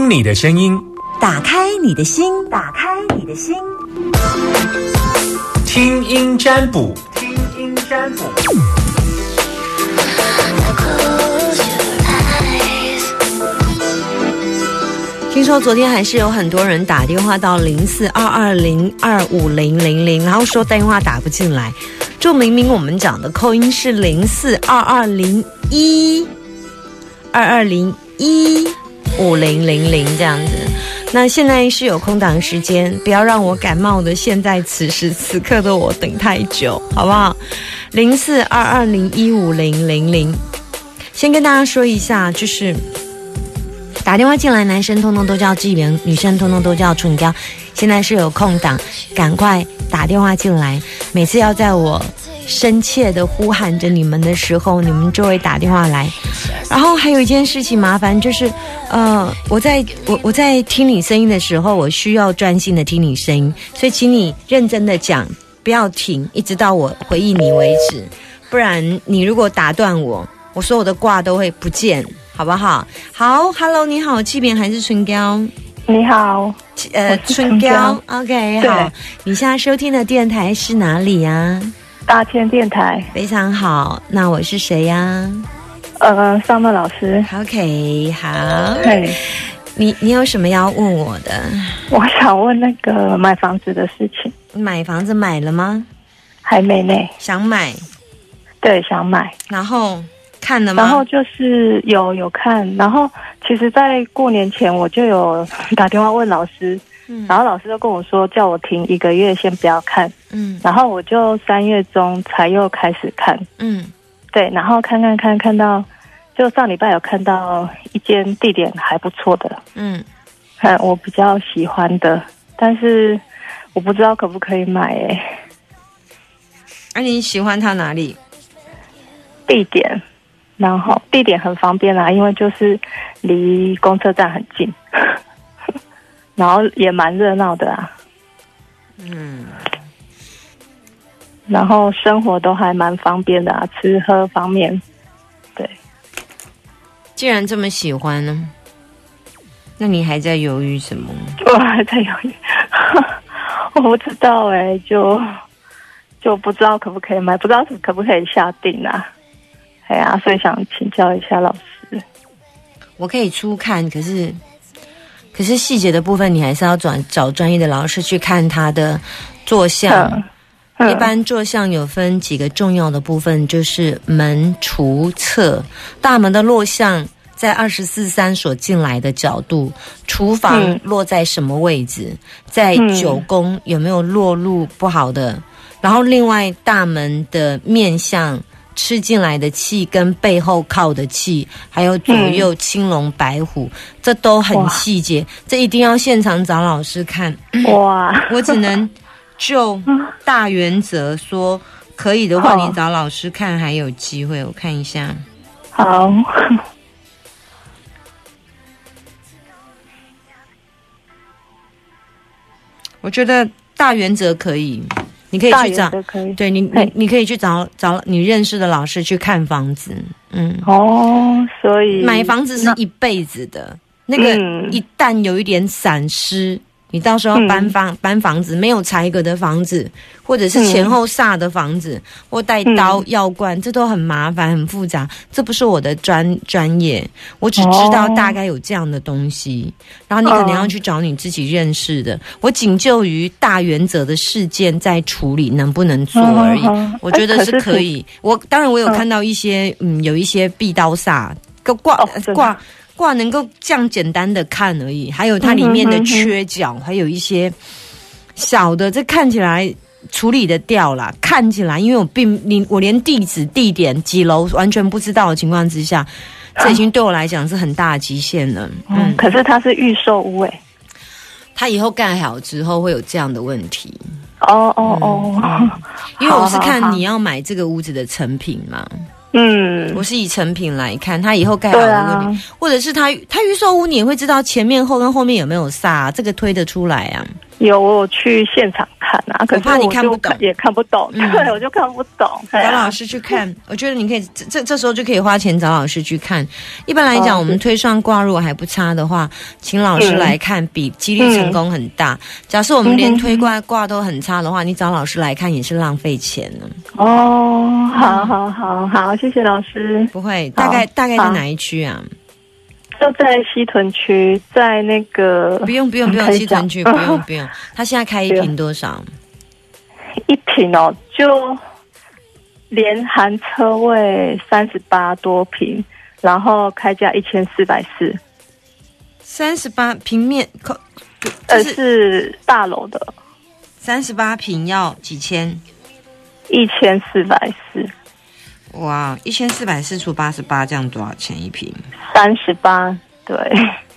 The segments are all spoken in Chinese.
听听你的声音，打开你的心，打开你的心，听音占卜，听音占卜。听说昨天还是有很多人打电话到零四二二零二五零零零，然后说电话打不进来，就明明我们讲的扣音是零四二二零一二二零一五零零零这样子。那现在是有空档时间，不要让我感冒的。现在此时此刻的我等太久，好不好？零四二二零一五零零零，先跟大家说一下，就是。打电话进来，男生通通都叫纪元，女生通通都叫春娇。现在是有空档，赶快打电话进来。每次要在我深切的呼喊着你们的时候，你们就会打电话来。然后还有一件事情麻烦，就是呃，我在我我在听你声音的时候，我需要专心的听你声音，所以请你认真的讲，不要停，一直到我回应你为止。不然你如果打断我，我所有的卦都会不见。好不好？好，Hello，你好，这边还是春娇。你好，呃，春娇，OK，好。你现在收听的电台是哪里呀？大千电台，非常好。那我是谁呀？呃，尚乐老师。OK，好。嘿，你你有什么要问我的？我想问那个买房子的事情。买房子买了吗？还没呢。想买？对，想买。然后。看了吗？然后就是有有看，然后其实，在过年前我就有打电话问老师，嗯，然后老师就跟我说，叫我停一个月，先不要看，嗯，然后我就三月中才又开始看，嗯，对，然后看看看看到，就上礼拜有看到一间地点还不错的，嗯，看我比较喜欢的，但是我不知道可不可以买，哎，那你喜欢它哪里？地点。然后地点很方便啦，因为就是离公车站很近，然后也蛮热闹的啊。嗯，然后生活都还蛮方便的啊，吃喝方面。对，既然这么喜欢呢，那你还在犹豫什么？我还在犹豫，我不知道哎，就就不知道可不可以买，不知道可不可以下定啊。对啊，所以想请教一下老师。我可以初看，可是可是细节的部分，你还是要转找专业的老师去看他的坐向。一般坐向有分几个重要的部分，就是门、厨、侧。大门的落向在二十四三所进来的角度，厨房落在什么位置，在九宫有没有落入不好的？然后另外大门的面向。吃进来的气跟背后靠的气，还有左右青龙白虎，这都很细节，这一定要现场找老师看。哇！我只能就大原则说，可以的话，你找老师看还有机会。我看一下。好。我觉得大原则可以。你可以去找，对你，你你可以去找找你认识的老师去看房子，嗯，哦，所以买房子是一辈子的，那个一旦有一点闪失。你到时候搬房搬房子，没有财格的房子，或者是前后煞的房子，或带刀药罐，这都很麻烦很复杂。这不是我的专专业，我只知道大概有这样的东西。然后你可能要去找你自己认识的。我仅就于大原则的事件在处理，能不能做而已。我觉得是可以。我当然我有看到一些嗯，有一些壁刀煞挂挂。卦能够这样简单的看而已，还有它里面的缺角，还有一些小的，这看起来处理的掉了。看起来，因为我并你我连地址、地点、几楼完全不知道的情况之下，这已经对我来讲是很大的极限了。嗯，可是它是预售屋诶，它以后盖好之后会有这样的问题。哦哦哦，因为我是看你要买这个屋子的成品嘛。嗯，我是以成品来看，他以后盖好的问题，或者是他他预售屋，你也会知道前面后跟后面有没有煞，这个推得出来啊。有我去现场看啊，可是怕你看不懂，也看不懂，对，我就看不懂。找老师去看，我觉得你可以这这时候就可以花钱找老师去看。一般来讲，我们推算卦如果还不差的话，请老师来看，比几率成功很大。假设我们连推卦卦都很差的话，你找老师来看也是浪费钱呢。哦，好好好好，谢谢老师。不会，大概大概在哪一区啊？就在西屯区，在那个不用不用不用西屯区 不用不用，他现在开一瓶多少？一瓶哦，就连含车位三十八多平，然后开价一千四百四，三十八平面，呃是大楼的，三十八平要几千？一千四百四。哇，一千四百四除八十八，这样多少钱一瓶？三十八，对，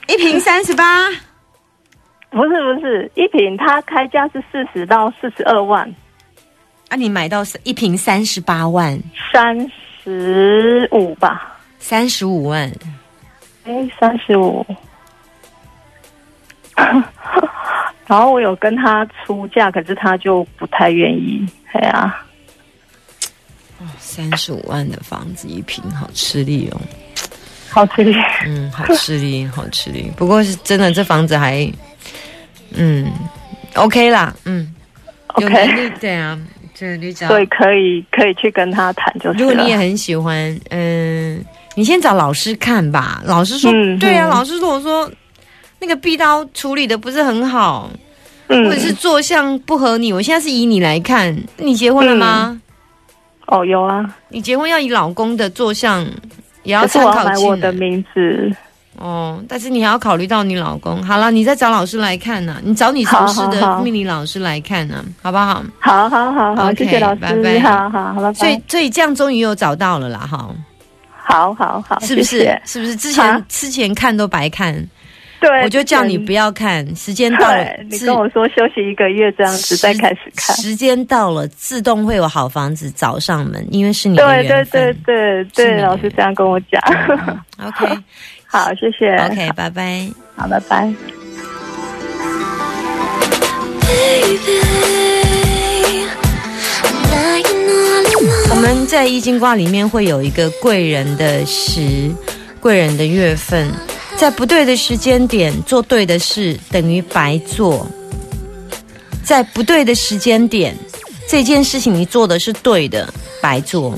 一瓶三十八，不是不是，一瓶它开价是四十到四十二万，啊，你买到一瓶三十八万，三十五吧，三十五万，哎，三十五，然后我有跟他出价，可是他就不太愿意，哎呀。三十五万的房子一平，好吃力哦，好吃力，嗯，好吃力，好吃力。不过是真的，这房子还，嗯，OK 啦，嗯，OK，对啊，这你讲，所以可以可以去跟他谈，就是如果你也很喜欢，嗯，你先找老师看吧。老师说，对啊，老师如果说那个壁刀处理的不是很好，或者是坐相不合你，我现在是以你来看，你结婚了吗？哦，有啊！你结婚要以老公的坐相，也要参考我的名字。哦，但是你还要考虑到你老公。好了，你再找老师来看呢，你找你熟识的命理老师来看呢，好不好？好好好好，谢谢老师，拜拜。好好好，所以所以这样终于有找到了啦，哈。好好好，是不是？是不是之前之前看都白看？对，我就叫你不要看，时间到了，你跟我说休息一个月这样子再开始看。时间到了，自动会有好房子找上门，因为是你的对对对对对，老师这样跟我讲。OK，好，谢谢。OK，拜拜。好，拜拜。我们在易经卦里面会有一个贵人的时，贵人的月份。在不对的时间点做对的事，等于白做；在不对的时间点，这件事情你做的是对的，白做。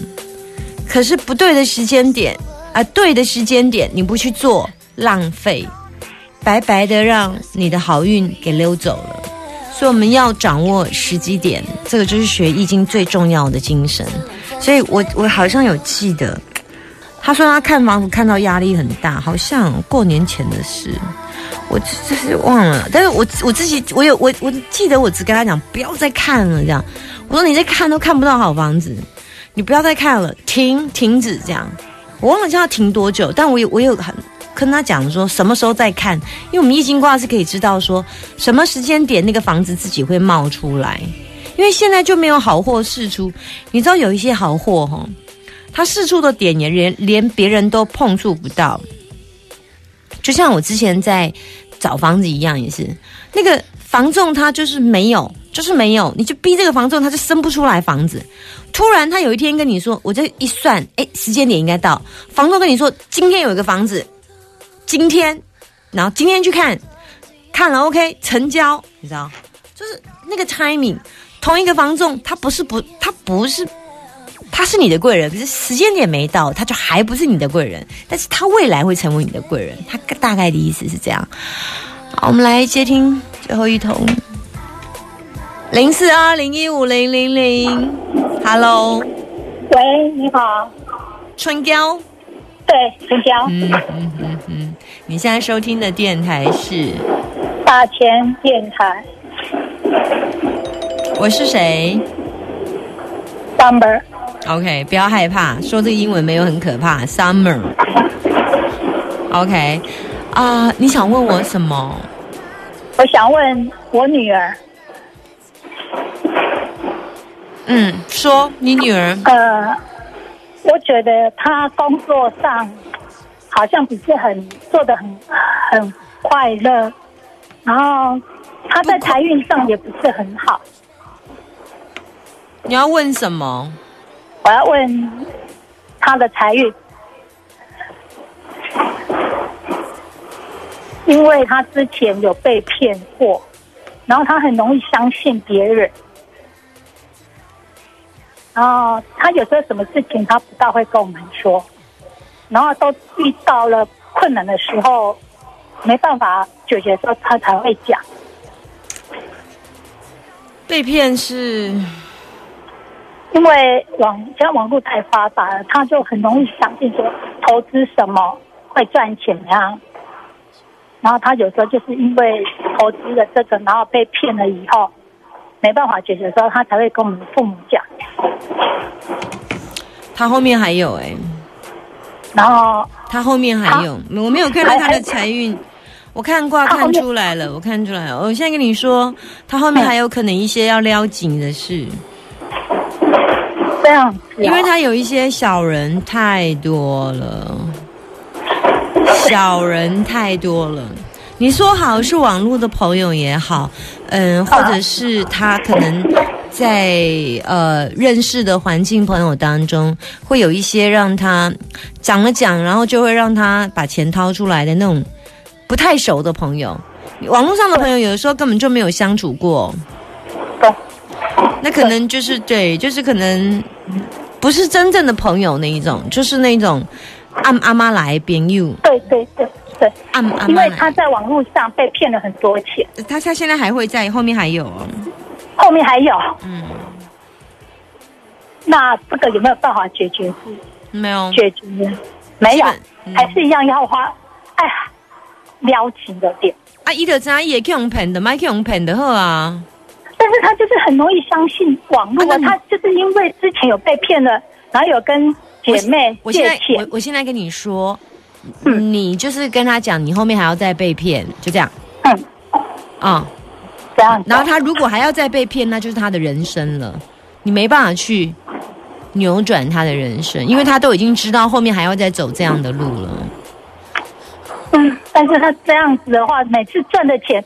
可是不对的时间点，啊，对的时间点你不去做，浪费，白白的让你的好运给溜走了。所以我们要掌握时机点，这个就是学易经最重要的精神。所以我我好像有记得。他说他看房子看到压力很大，好像过年前的事，我这是忘了。但是我我自己我有我我记得我只跟他讲不要再看了，这样。我说你在看都看不到好房子，你不要再看了，停停止这样。我忘了叫他停多久，但我有我有很跟他讲说什么时候再看，因为我们易经卦是可以知道说什么时间点那个房子自己会冒出来，因为现在就没有好货释出。你知道有一些好货哈。他四处的点也连连别人都碰触不到，就像我之前在找房子一样，也是那个房仲他就是没有，就是没有，你就逼这个房仲，他就生不出来房子。突然他有一天跟你说，我这一算，哎，时间点应该到，房仲跟你说今天有一个房子，今天，然后今天去看，看了 OK 成交，你知道，就是那个 timing，同一个房仲，他不是不，他不是。他是你的贵人，可是时间点没到，他就还不是你的贵人。但是他未来会成为你的贵人，他大概的意思是这样。好，我们来接听最后一通，零四二零一五零零零，Hello，喂，你好，春娇，对，春娇，嗯嗯嗯嗯，你现在收听的电台是？大千电台，我是谁？Summer。OK，不要害怕，说这个英文没有很可怕。Summer。OK，啊，你想问我什么？我想问我女儿。嗯，说你女儿。呃，我觉得她工作上好像不是很做的很很快乐，然后她在财运上也不是很好。你要问什么？我要问他的财运，因为他之前有被骗过，然后他很容易相信别人，然后他有时候什么事情他不大会跟我们说，然后都遇到了困难的时候，没办法解决的时候，他才会讲。被骗是。因为网现在网络太发达了，他就很容易相信说投资什么会赚钱呀。然后他有时候就是因为投资了这个，然后被骗了以后，没办法解决的时候，他才会跟我们父母讲。他后面还有哎，然后他后面还有，我没有看到他的财运，我看卦看出来了，我看出来了。我现在跟你说，他后面还有可能一些要撩紧的事。这样，因为他有一些小人太多了，小人太多了。你说好是网络的朋友也好，嗯，或者是他可能在呃认识的环境朋友当中，会有一些让他讲了讲，然后就会让他把钱掏出来的那种不太熟的朋友。网络上的朋友有的时候根本就没有相处过。那可能就是对，就是可能不是真正的朋友那一种，就是那种按阿妈来编 you。对对对对，按阿妈因为他在网络上被骗了很多钱。他他现在还会在后面还有哦，后面还有。嗯。那这个有没有办法解决？没有解决，没有，还是一样要花。哎呀，撩情的点。啊，伊德阿姨也去用骗的，买去用骗的好啊。但是他就是很容易相信网络，他就是因为之前有被骗了，然后有跟姐妹借钱。我我现在跟你说，你就是跟他讲，你后面还要再被骗，就这样。嗯。啊，这样。然后他如果还要再被骗，那就是他的人生了，你没办法去扭转他的人生，因为他都已经知道后面还要再走这样的路了。嗯，但是他这样子的话，每次赚的钱。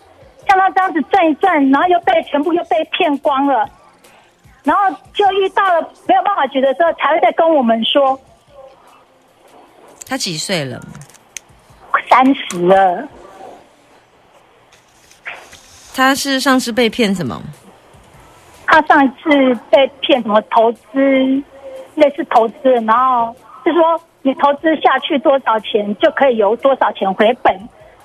像他这样子转一转，然后又被全部又被骗光了，然后就遇到了没有办法解决的时候，才会再跟我们说。他几岁了？三十了。他是上次被骗什么？他上一次被骗什么投资，类似投资，然后就说你投资下去多少钱就可以有多少钱回本，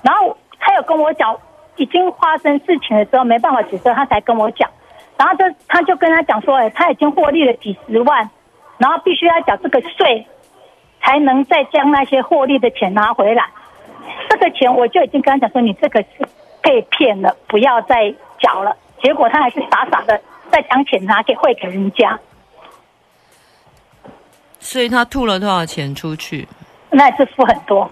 然后他有跟我讲。已经发生事情的时候没办法解释，他才跟我讲，然后这他就跟他讲说，他已经获利了几十万，然后必须要缴这个税，才能再将那些获利的钱拿回来。这个钱我就已经跟他讲说，你这个是被骗了，不要再缴了。结果他还是傻傻的再将钱拿给汇给人家。所以他吐了多少钱出去？那是付很多。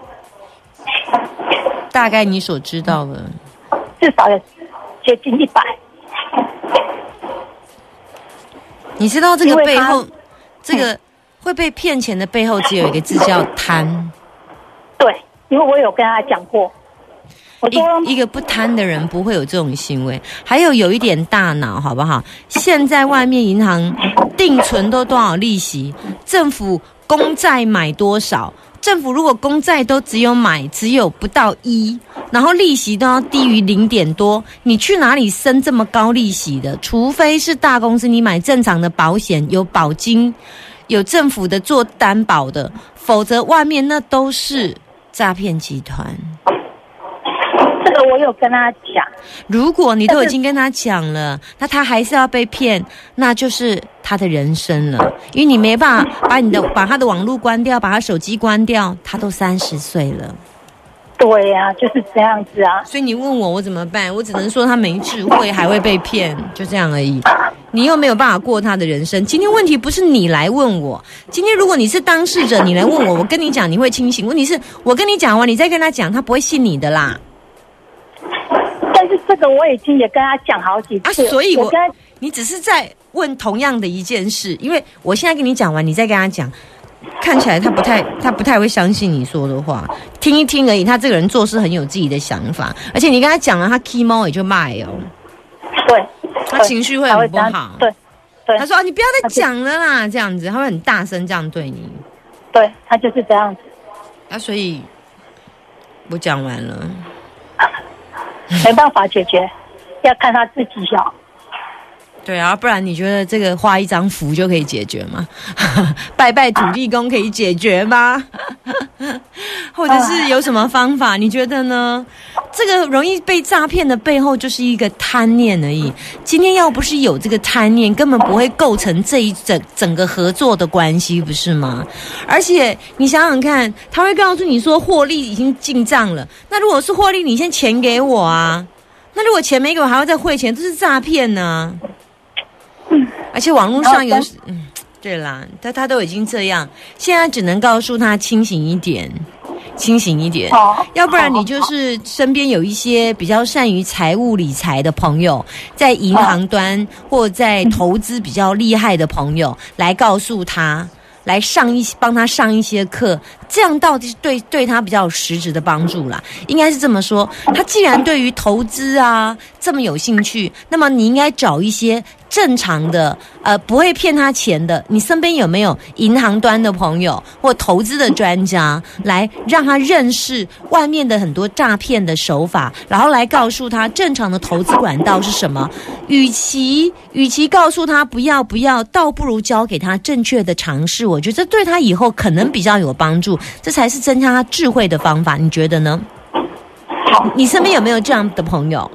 大概你所知道的。至少有接近一百。你知道这个背后，这个会被骗钱的背后，只有一个字叫贪。对，因为我有跟他讲过，一一个不贪的人不会有这种行为。还有有一点大脑，好不好？现在外面银行定存都多少利息？政府公债买多少？政府如果公债都只有买只有不到一，然后利息都要低于零点多，你去哪里升这么高利息的？除非是大公司，你买正常的保险，有保金，有政府的做担保的，否则外面那都是诈骗集团。这个我有跟他讲，如果你都已经跟他讲了，那他还是要被骗，那就是他的人生了。因为你没办法把你的把他的网络关掉，把他手机关掉，他都三十岁了。对呀，就是这样子啊。所以你问我我怎么办？我只能说他没智慧，还会被骗，就这样而已。你又没有办法过他的人生。今天问题不是你来问我，今天如果你是当事者，你来问我，我跟你讲你会清醒。问题是我跟你讲完，你再跟他讲，他不会信你的啦。但是这个我已经也跟他讲好几次，所以我你只是在问同样的一件事，因为我现在跟你讲完，你再跟他讲，看起来他不太他不太会相信你说的话，听一听而已。他这个人做事很有自己的想法，而且你跟他讲了，他 key 猫也就卖哦。对他情绪会很不好。对，对。他说：“啊你不要再讲了啦，这样子，他会很大声这样对你。”对他就是这样子。那所以，我讲完了，没办法解决，要看他自己要。对啊，不然你觉得这个画一张符就可以解决吗？拜拜土地公可以解决吗？或者是有什么方法？你觉得呢？这个容易被诈骗的背后就是一个贪念而已。今天要不是有这个贪念，根本不会构成这一整整个合作的关系，不是吗？而且你想想看，他会告诉你说获利已经进账了。那如果是获利，你先钱给我啊。那如果钱没给我，还要再汇钱，这是诈骗呢。而且网络上有，嗯，对啦，他他都已经这样，现在只能告诉他清醒一点，清醒一点，要不然你就是身边有一些比较善于财务理财的朋友，在银行端或在投资比较厉害的朋友来告诉他。来上一帮他上一些课，这样到底是对对他比较有实质的帮助啦。应该是这么说，他既然对于投资啊这么有兴趣，那么你应该找一些正常的，呃，不会骗他钱的。你身边有没有银行端的朋友或投资的专家，来让他认识外面的很多诈骗的手法，然后来告诉他正常的投资管道是什么？与其与其告诉他不要不要，倒不如教给他正确的尝试。我觉得这对他以后可能比较有帮助，这才是增加他智慧的方法。你觉得呢？好你身边有没有这样的朋友？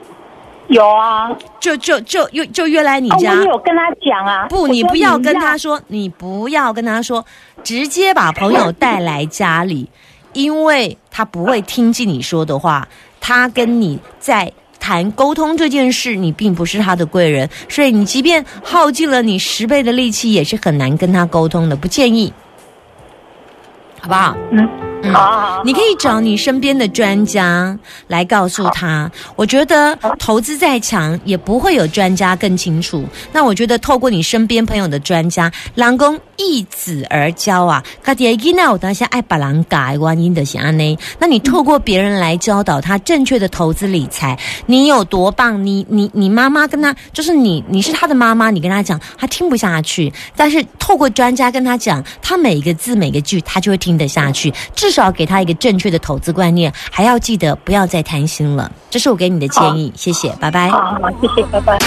有啊，就就就约就约来你家。我有跟他讲啊。不，你不要跟他说，你不要跟他说，直接把朋友带来家里，因为他不会听进你说的话。他跟你在谈沟通这件事，你并不是他的贵人，所以你即便耗尽了你十倍的力气，也是很难跟他沟通的。不建议，好不好？嗯。好，你可以找你身边的专家来告诉他。我觉得投资再强，也不会有专家更清楚。那我觉得透过你身边朋友的专家，郎公一子而教啊。卡迪伊娜，我当下爱把郎改观音的安呢。那你透过别人来教导他正确的投资理财，你有多棒？你你你妈妈跟他，就是你你是他的妈妈，你跟他讲，他听不下去。但是透过专家跟他讲，他每一个字每个句，他就会听得下去。至少给他一个正确的投资观念，还要记得不要再贪心了。这是我给你的建议，谢谢，拜拜。好，谢谢，拜拜。